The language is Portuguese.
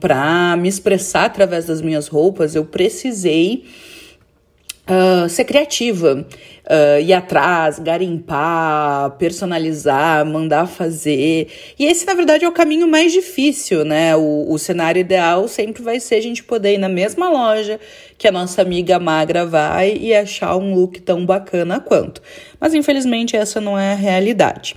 para me expressar através das minhas roupas, eu precisei uh, ser criativa, uh, ir atrás, garimpar, personalizar, mandar fazer. E esse, na verdade, é o caminho mais difícil, né? O, o cenário ideal sempre vai ser a gente poder ir na mesma loja que a nossa amiga magra vai e achar um look tão bacana quanto. Mas infelizmente essa não é a realidade.